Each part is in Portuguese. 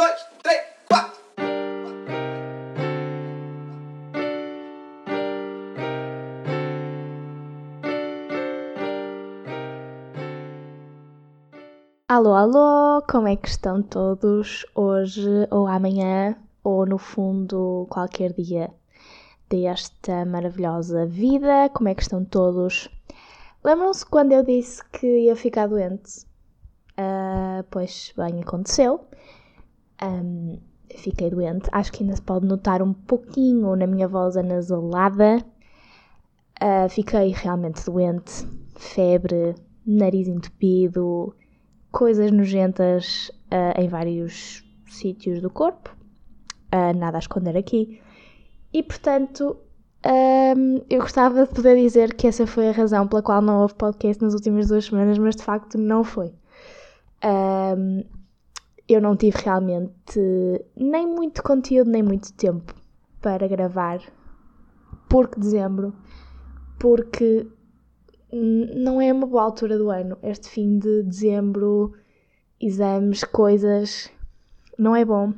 dois, três, quatro. Alô, alô, como é que estão todos hoje ou amanhã ou no fundo qualquer dia desta maravilhosa vida? Como é que estão todos? Lembram-se quando eu disse que ia ficar doente? Ah, pois bem, aconteceu. Ahm, fiquei doente. Acho que ainda se pode notar um pouquinho na minha voz anasalada. Ah, fiquei realmente doente. Febre, nariz entupido, coisas nojentas ah, em vários sítios do corpo. Ah, nada a esconder aqui. E portanto, ahm, eu gostava de poder dizer que essa foi a razão pela qual não houve podcast nas últimas duas semanas, mas de facto não foi. Ahm, eu não tive realmente nem muito conteúdo, nem muito tempo para gravar. Porque dezembro, porque não é uma boa altura do ano. Este fim de dezembro, exames, coisas, não é bom.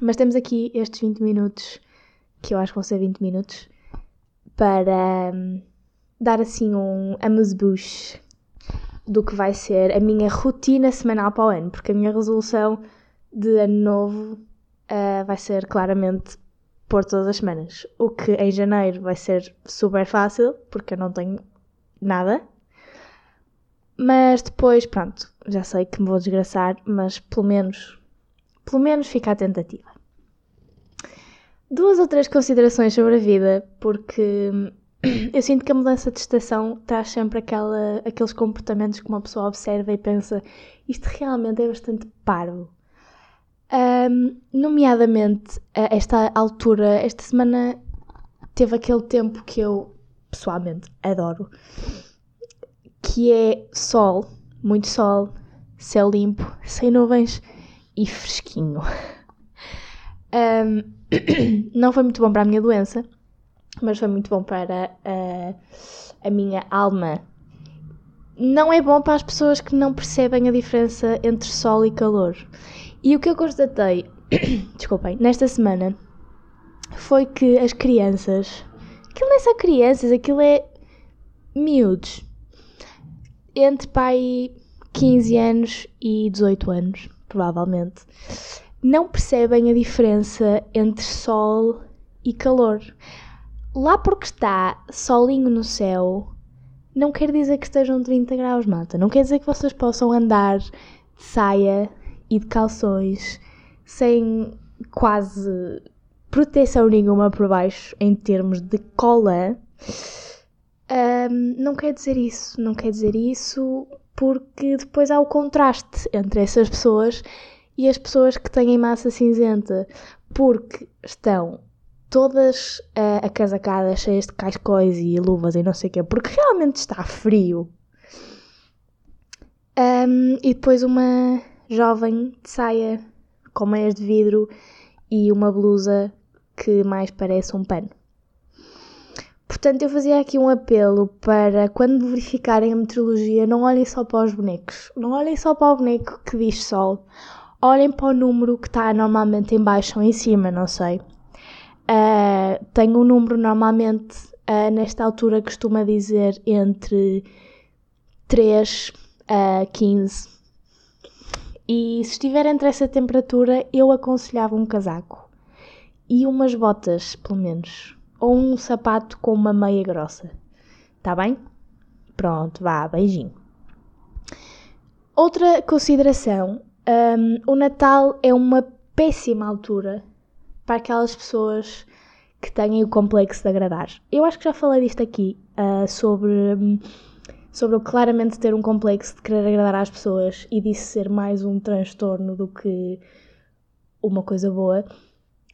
Mas temos aqui estes 20 minutos, que eu acho que vão ser 20 minutos, para hum, dar assim um amuse-bouche do que vai ser a minha rotina semanal para o ano, porque a minha resolução de ano novo ah, vai ser claramente pôr todas as semanas. O que em janeiro vai ser super fácil, porque eu não tenho nada. Mas depois, pronto, já sei que me vou desgraçar, mas pelo menos, pelo menos fica a tentativa. Duas ou três considerações sobre a vida, porque eu sinto que a mudança de estação traz sempre aquela, aqueles comportamentos que uma pessoa observa e pensa isto realmente é bastante parvo. Ahm, nomeadamente, esta altura, esta semana teve aquele tempo que eu pessoalmente adoro, que é sol, muito sol, céu limpo, sem nuvens e fresquinho. Ahm, não foi muito bom para a minha doença, mas foi muito bom para a, a minha alma. Não é bom para as pessoas que não percebem a diferença entre sol e calor. E o que eu constatei, desculpem, nesta semana foi que as crianças, aquilo não é só crianças, aquilo é miúdos, entre pai 15 anos e 18 anos, provavelmente, não percebem a diferença entre sol e calor. Lá porque está solinho no céu, não quer dizer que estejam 30 graus, malta. Não quer dizer que vocês possam andar de saia e de calções sem quase proteção nenhuma por baixo em termos de cola. Ahm, não quer dizer isso, não quer dizer isso porque depois há o contraste entre essas pessoas e as pessoas que têm massa cinzenta, porque estão todas ah, acasacadas, cheias de cascóis e luvas e não sei o quê, porque realmente está frio. Ahm, e depois uma jovem de saia com meias de vidro e uma blusa que mais parece um pano. Portanto, eu fazia aqui um apelo para quando verificarem a meteorologia, não olhem só para os bonecos, não olhem só para o boneco que diz sol, olhem para o número que está normalmente em baixo ou em cima, não sei. Ah, tenho um número normalmente, ah, nesta altura, costuma dizer entre 3 a 15. E se estiver entre essa temperatura, eu aconselhava um casaco. E umas botas, pelo menos. Ou um sapato com uma meia grossa. Tá bem? Pronto, vá, beijinho. Outra consideração: hum, o Natal é uma péssima altura para aquelas pessoas que têm o complexo de agradar. Eu acho que já falei disto aqui, ah, sobre, hum, sobre claramente ter um complexo de querer agradar às pessoas e disso ser mais um transtorno do que uma coisa boa.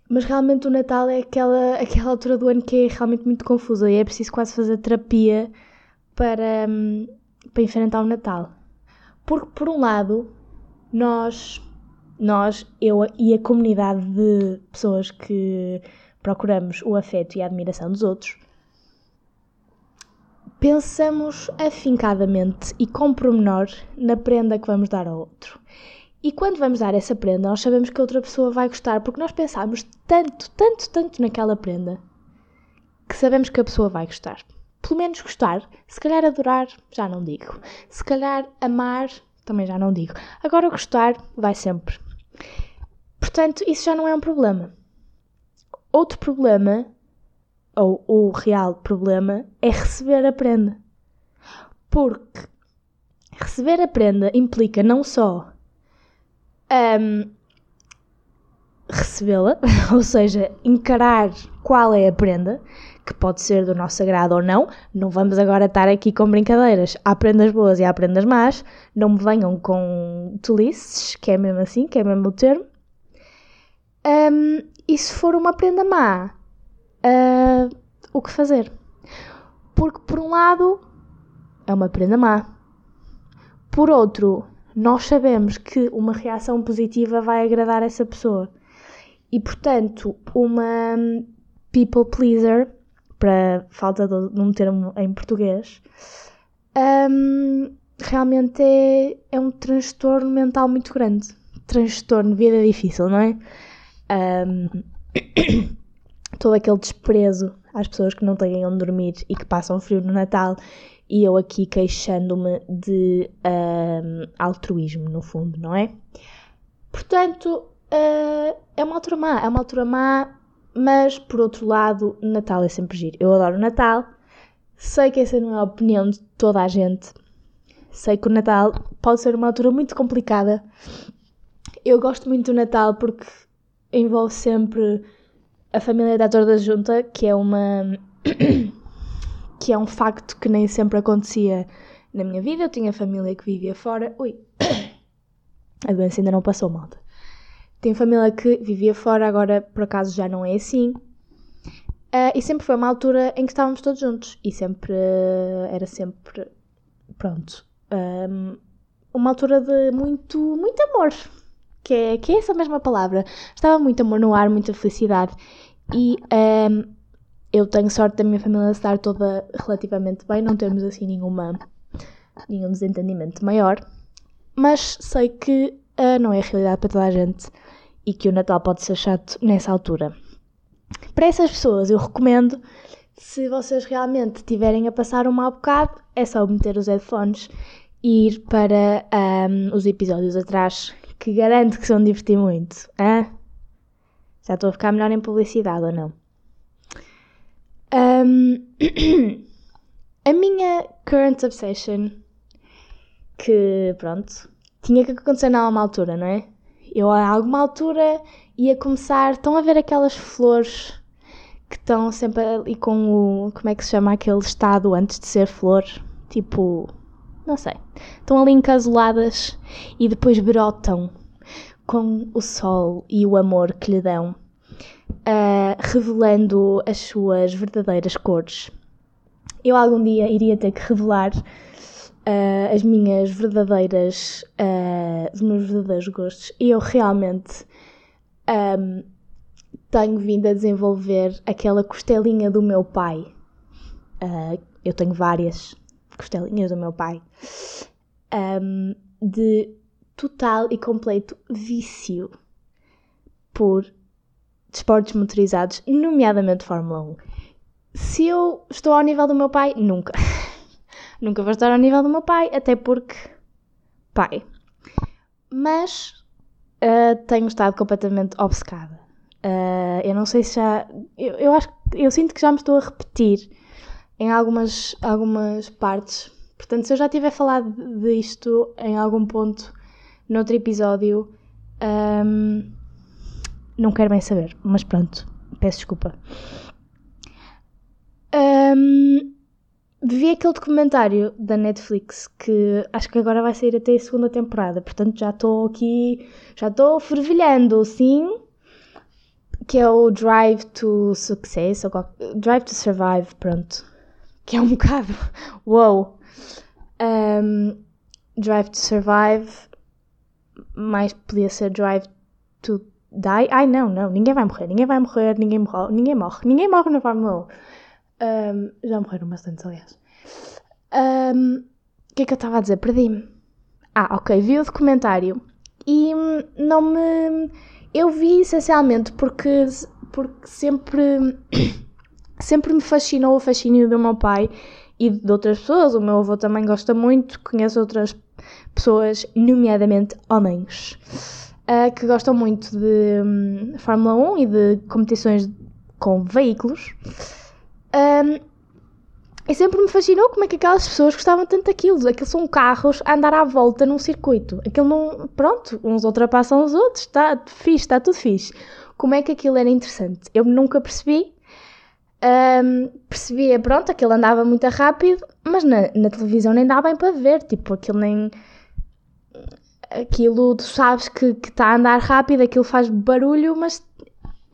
Mas realmente o Natal é aquela, aquela altura do ano que é realmente muito confusa e é preciso quase fazer terapia para, hum, para enfrentar o Natal. Porque, por um lado, nós, nós, eu e a comunidade de pessoas que procuramos o afeto e a admiração dos outros, pensamos afincadamente e com pormenor na prenda que vamos dar ao outro. E quando vamos dar essa prenda, nós sabemos que a outra pessoa vai gostar, porque nós pensamos tanto, tanto, tanto naquela prenda, que sabemos que a pessoa vai gostar. Pelo menos gostar. Se calhar adorar, já não digo. Se calhar amar, também já não digo. Agora gostar, vai sempre. Portanto, isso já não é um problema. Outro problema, ou o real problema, é receber a prenda. Porque receber a prenda implica não só um, recebê-la, ou seja, encarar qual é a prenda, que pode ser do nosso agrado ou não. Não vamos agora estar aqui com brincadeiras. Há prendas boas e há prendas más. Não me venham com tolices, que é mesmo assim, que é mesmo o termo. Um, e se for uma prenda má, uh, o que fazer? Porque, por um lado, é uma prenda má. Por outro, nós sabemos que uma reação positiva vai agradar essa pessoa. E portanto, uma people pleaser, para falta de um termo em português, um, realmente é, é um transtorno mental muito grande. Transtorno vida difícil, não é? Um, todo aquele desprezo às pessoas que não têm onde dormir e que passam frio no Natal e eu aqui queixando-me de um, altruísmo, no fundo, não é? Portanto, uh, é uma altura má, é uma altura má, mas por outro lado, Natal é sempre giro. Eu adoro Natal, sei que essa não é a opinião de toda a gente, sei que o Natal pode ser uma altura muito complicada. Eu gosto muito do Natal porque envolve sempre a família da toda junta, que é uma que é um facto que nem sempre acontecia na minha vida. Eu tinha família que vivia fora. Ui, a doença ainda não passou, malta. Tenho família que vivia fora, agora por acaso já não é assim. Uh, e sempre foi uma altura em que estávamos todos juntos. E sempre. Uh, era sempre. Pronto. Um, uma altura de muito, muito amor. Que é, que é essa mesma palavra. Estava muito amor no ar, muita felicidade. E um, eu tenho sorte da minha família estar toda relativamente bem, não temos assim nenhuma, nenhum desentendimento maior, mas sei que uh, não é realidade para toda a gente e que o Natal pode ser chato nessa altura. Para essas pessoas, eu recomendo, se vocês realmente tiverem a passar um mau bocado, é só meter os headphones e ir para um, os episódios atrás, que garanto que se vão divertir muito. Hein? Já estou a ficar melhor em publicidade ou não? Um, a minha current obsession, que pronto, tinha que acontecer na alguma altura, não é? Eu a alguma altura ia começar. Estão a ver aquelas flores que estão sempre ali com o. Como é que se chama aquele estado antes de ser flor? Tipo. Não sei. Estão ali encasuladas e depois brotam com o sol e o amor que lhe dão uh, revelando as suas verdadeiras cores. Eu algum dia iria ter que revelar uh, as minhas verdadeiras, uh, os meus verdadeiros gostos. E eu realmente um, tenho vindo a desenvolver aquela costelinha do meu pai. Uh, eu tenho várias costelinhas do meu pai. Um, de total e completo vício por desportos motorizados, nomeadamente Fórmula 1. Se eu estou ao nível do meu pai, nunca. nunca vou estar ao nível do meu pai, até porque. pai. Mas uh, tenho estado completamente obcecada. Uh, eu não sei se já. Eu, eu acho eu sinto que já me estou a repetir em algumas, algumas partes. Portanto, se eu já tiver falado disto em algum ponto noutro episódio, um, não quero bem saber, mas pronto, peço desculpa. Um, vi aquele documentário da Netflix que acho que agora vai sair até a segunda temporada, portanto já estou aqui, já estou fervilhando, sim. Que é o Drive to Success, ou Drive to Survive, pronto. Que é um bocado. Uou! Um, Drive to Survive, mais podia ser Drive to Die? Ai, não, não, ninguém vai morrer, ninguém vai morrer, ninguém morre, ninguém morre, ninguém morre na Fórmula 1. Um, já morreram bastante, aliás. O que é que eu estava a dizer? Perdi-me. Ah, ok, vi o documentário e não me. Eu vi essencialmente porque, porque sempre, sempre me fascinou o fascínio do meu pai e de outras pessoas. O meu avô também gosta muito, conheço outras pessoas, nomeadamente homens, uh, que gostam muito de um, Fórmula 1 e de competições com veículos. Um, e sempre me fascinou como é que aquelas pessoas gostavam tanto daquilo. Aquilo são carros a andar à volta num circuito. Aquilo não. Pronto, uns ultrapassam os outros. Está fixe, está tudo fixe. Como é que aquilo era interessante? Eu nunca percebi. Um, percebia, pronto, aquilo andava muito rápido, mas na, na televisão nem dá bem para ver. Tipo, aquilo nem. Aquilo, tu sabes que está a andar rápido, aquilo faz barulho, mas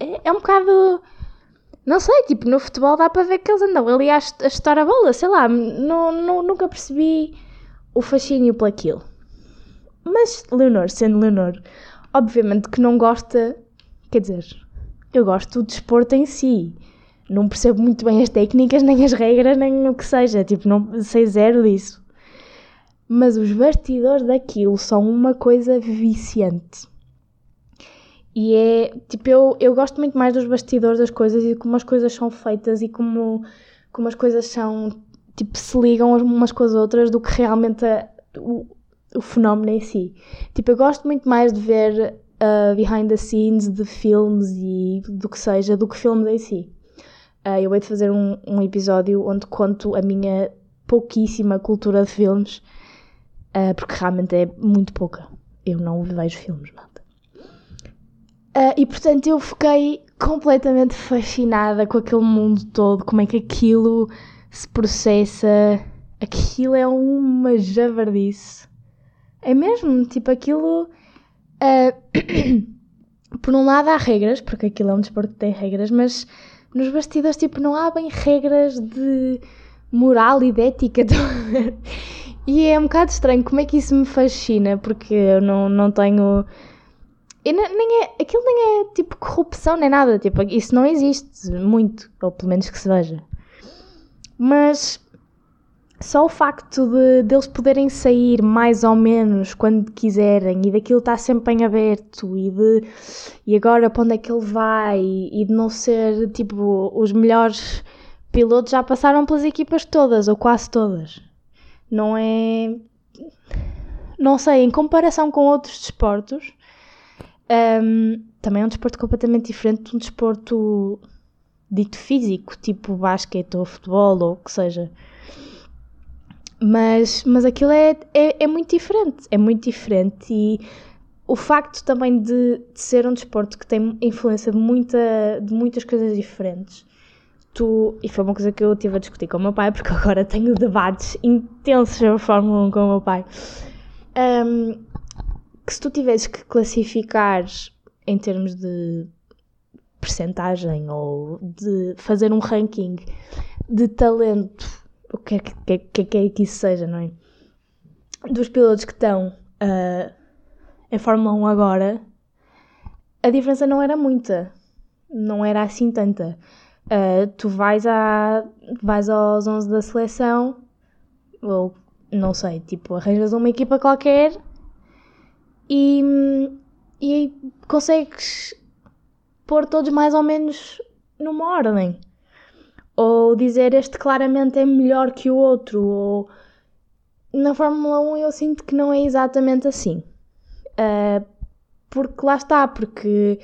é, é um bocado não sei, tipo, no futebol dá para ver que eles andam ali a, estar a bola, sei lá, não, não, nunca percebi o fascínio por aquilo. Mas Leonor, sendo Leonor, obviamente que não gosta, quer dizer, eu gosto do desporto em si. Não percebo muito bem as técnicas, nem as regras, nem o que seja, tipo, não sei zero disso. Mas os bastidores daquilo são uma coisa viciante. E é, tipo, eu, eu gosto muito mais dos bastidores das coisas e de como as coisas são feitas e como, como as coisas são, tipo, se ligam umas com as outras do que realmente a, o, o fenómeno em si. Tipo, eu gosto muito mais de ver uh, behind the scenes de filmes e do que seja, do que filmes em si. Uh, eu hei de fazer um, um episódio onde conto a minha pouquíssima cultura de filmes, uh, porque realmente é muito pouca. Eu não vejo filmes, mano. Uh, e portanto eu fiquei completamente fascinada com aquele mundo todo, como é que aquilo se processa. Aquilo é uma javardice. É mesmo, tipo, aquilo. Uh, por um lado há regras, porque aquilo é um desporto que tem regras, mas nos bastidores, tipo, não há bem regras de moral e de ética. e é um bocado estranho como é que isso me fascina, porque eu não, não tenho nem é, aquilo nem é tipo corrupção nem nada, tipo, isso não existe muito, ou pelo menos que se veja. Mas só o facto de deles poderem sair mais ou menos quando quiserem e daquilo estar sempre em aberto e de e agora para onde é que ele vai e de não ser tipo os melhores pilotos já passaram pelas equipas todas ou quase todas. Não é não sei, em comparação com outros desportos, um, também é um desporto completamente diferente de um desporto dito físico, tipo basquete ou futebol ou o que seja. Mas, mas aquilo é, é, é, muito diferente, é muito diferente e o facto também de, de, ser um desporto que tem influência de, muita, de muitas coisas diferentes. Tu, e foi uma coisa que eu tive a discutir com o meu pai, porque agora tenho debates intensos sobre Fórmula 1 com o meu pai. Um, que se tu tivesses que classificar em termos de percentagem ou de fazer um ranking de talento, o que é que, que, que, é que isso seja, não é? Dos pilotos que estão uh, em Fórmula 1 agora, a diferença não era muita, não era assim tanta. Uh, tu vais, à, vais aos 11 da seleção, ou não sei, tipo, arranjas uma equipa qualquer e, e consegues pôr todos mais ou menos numa ordem. Ou dizer este claramente é melhor que o outro. Ou na Fórmula 1 eu sinto que não é exatamente assim. Uh, porque lá está, porque.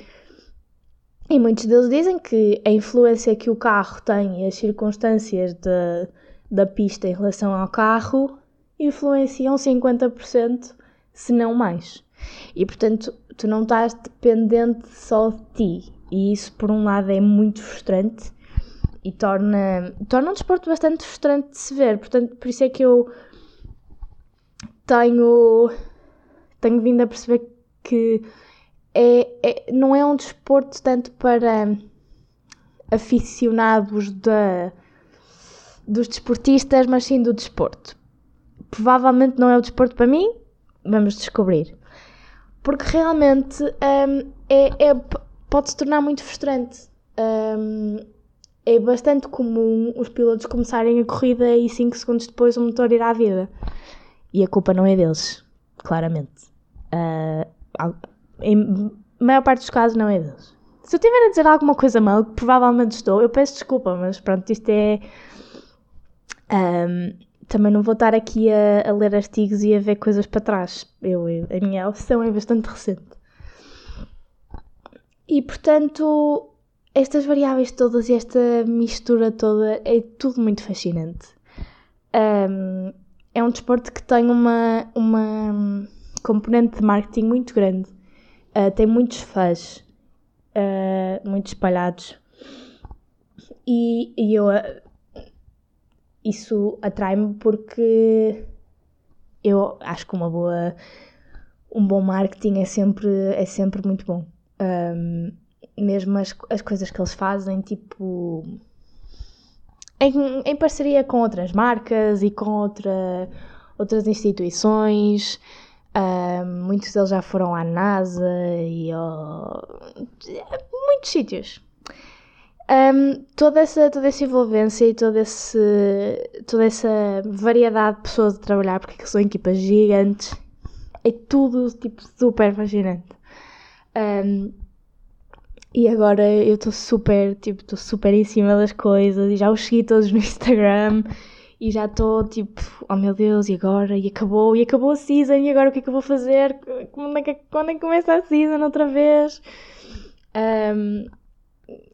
E muitos deles dizem que a influência que o carro tem e as circunstâncias de, da pista em relação ao carro influenciam 50%, se não mais. E portanto, tu não estás dependente só de ti. E isso, por um lado, é muito frustrante e torna, torna um desporto bastante frustrante de se ver. Portanto, por isso é que eu tenho, tenho vindo a perceber que é, é, não é um desporto tanto para aficionados da, dos desportistas, mas sim do desporto. Provavelmente não é o desporto para mim, vamos descobrir porque realmente um, é, é, pode se tornar muito frustrante. Um, é bastante comum os pilotos começarem a corrida e 5 segundos depois o motor ir à vida. E a culpa não é deles, claramente. Uh, em maior parte dos casos não é deles. Se eu tiver a dizer alguma coisa mal, que provavelmente estou, eu peço desculpa, mas pronto, isto é. Um, também não vou estar aqui a, a, ler artigos e a ver coisas para trás. Eu, a minha opção é bastante recente. E portanto, estas variáveis todas e esta mistura toda é tudo muito fascinante. Um, é um desporto que tem uma, uma componente de marketing muito grande. Uh, tem muitos fãs, uh, muito espalhados. E, e eu, isso atrai-me porque eu acho que uma boa, um bom marketing é sempre, é sempre muito bom. Um, mesmo as, as coisas que eles fazem, tipo. Em, em parceria com outras marcas e com outra, outras instituições. Muitos deles já foram à NASA e ao... muitos sítios. Um, toda, essa, toda essa envolvência e toda, esse, toda essa variedade de pessoas a trabalhar, porque são equipas gigantes, é tudo tipo super fascinante. Um, e agora eu estou super, tipo, estou super em cima das coisas e já os segui todos no Instagram e já estou tipo, oh meu Deus, e agora? E acabou, e acabou a season, e agora o que é que eu vou fazer? Quando é que, quando é que começa a season outra vez? Um,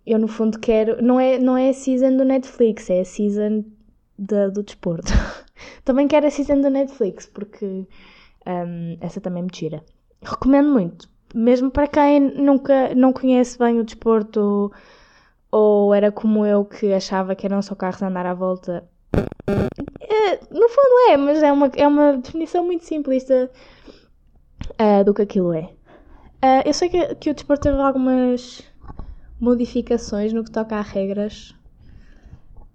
eu no fundo quero, não é, não é a season do Netflix, é a season do desporto. também quero a season do Netflix, porque um, essa também me tira. Recomendo muito, mesmo para quem nunca não conhece bem o desporto ou era como eu que achava que eram só carros a andar à volta é, no fundo é, mas é uma, é uma definição muito simplista uh, do que aquilo é. Uh, eu sei que, que o desporto teve algumas modificações no que toca a regras.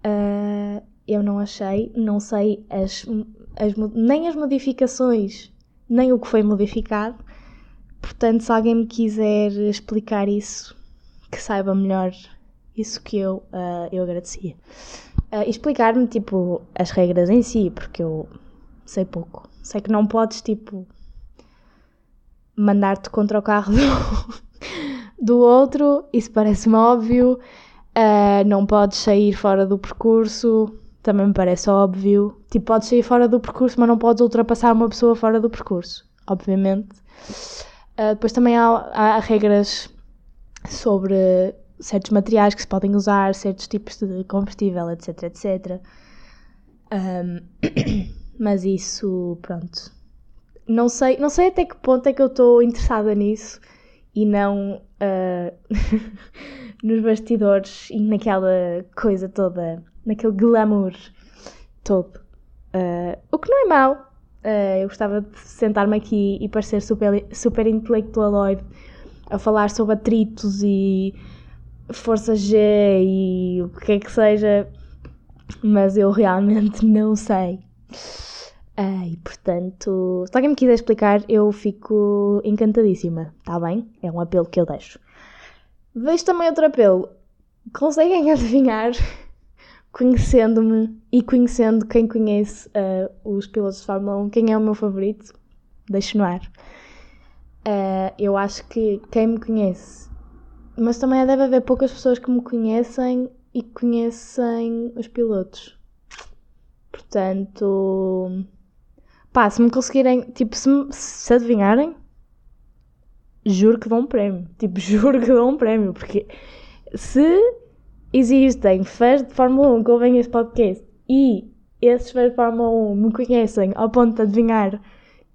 Uh, eu não achei, não sei as, as, nem as modificações, nem o que foi modificado. Portanto, se alguém me quiser explicar isso, que saiba melhor isso que eu, uh, eu agradecia uh, explicar-me, tipo, as regras em si, porque eu sei pouco. Sei que não podes, tipo, mandar-te contra o carro do, do outro, isso parece-me óbvio. Uh, não podes sair fora do percurso, também me parece óbvio. Tipo, podes sair fora do percurso, mas não podes ultrapassar uma pessoa fora do percurso, obviamente. Uh, depois também há, há regras sobre certos materiais que se podem usar, certos tipos de combustível, etc, etc. Um, mas isso, pronto. Não sei, não sei até que ponto é que eu estou interessada nisso e não uh, nos bastidores e naquela coisa toda, naquele glamour todo. Uh, o que não é mau. Uh, eu gostava de sentar-me aqui e parecer super, super intelectualoide a falar sobre atritos e força G e o que é que seja, mas eu realmente não sei. Ah, e portanto, se alguém me quiser explicar, eu fico encantadíssima, está bem? É um apelo que eu deixo. Vejo também outro apelo. Conseguem adivinhar, conhecendo-me e conhecendo quem conhece uh, os pilotos de Fórmula 1, quem é o meu favorito? Deixo no ar. Uh, eu acho que quem me conhece mas também deve haver poucas pessoas que me conhecem e conhecem os pilotos. Portanto, pá, se me conseguirem, tipo, se, se adivinharem, juro que dão um prémio. Tipo, juro que dão um prémio, porque se existem fãs de Fórmula 1 que ouvem este podcast e esses fãs de Fórmula 1 me conhecem ao ponto de adivinhar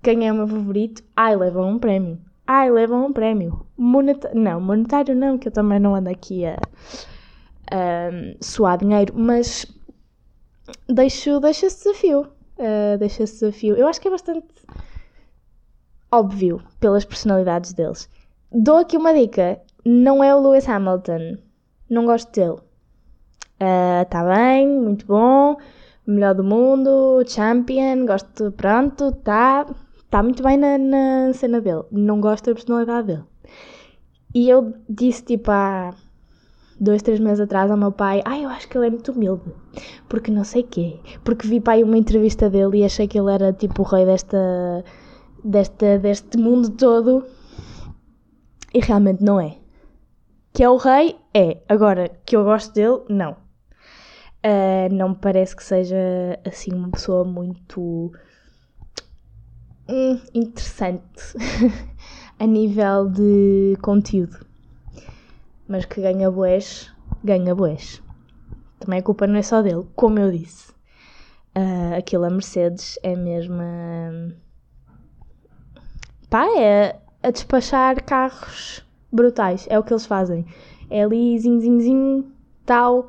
quem é o meu favorito, ai, levam um prémio. Ai, levam um prémio. Monetário, não, monetário não, que eu também não ando aqui a, a suar dinheiro, mas deixo, deixo esse desafio. Uh, deixo esse desafio. Eu acho que é bastante óbvio pelas personalidades deles. Dou aqui uma dica: não é o Lewis Hamilton. Não gosto dele. Está uh, bem, muito bom, melhor do mundo, champion, gosto, pronto, tá está muito bem na, na, cena dele, não gosto da personalidade dele. E eu disse tipo há dois, três meses atrás ao meu pai: Ah, eu acho que ele é muito humilde, porque não sei quê. Porque vi pai uma entrevista dele e achei que ele era tipo o rei desta, desta, deste mundo todo. e realmente não é. Que é o rei, é. Agora, que eu gosto dele, não. Uh, não me parece que seja assim uma pessoa muito hum, interessante a nível de conteúdo. Mas que ganha boés, ganha boés. Também a culpa não é só dele, como eu disse. Uh, aquilo a Mercedes é mesmo. Uh, pá, é a despachar carros brutais. É o que eles fazem. É ali, zing, zing, zing, tal.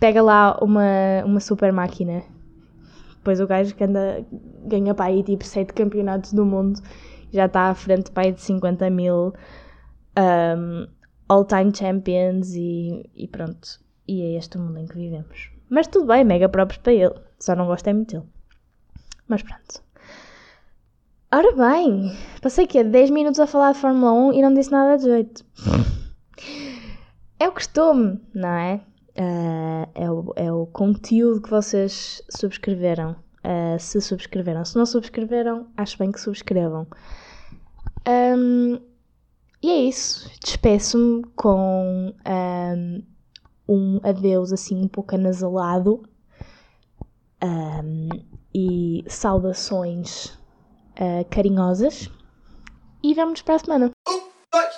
Pega lá uma, uma super máquina. Depois o gajo que anda, ganha para aí tipo 7 campeonatos do mundo. Já está à frente para aí de 50 mil um, all-time champions e, e pronto. E é este o mundo em que vivemos. Mas tudo bem, mega próprios para ele. Só não gostei muito dele. Mas pronto. Ora bem, passei que 10 minutos a falar de Fórmula 1 e não disse nada de jeito. é o costume, não é? Uh, é, o, é o conteúdo que vocês subscreveram. Uh, se subscreveram. Se não subscreveram, acho bem que subscrevam. Um, e é isso. Despeço-me com um, um adeus assim um pouco anasalado. Um, e saudações uh, carinhosas. E vamos para a semana. Um, dois,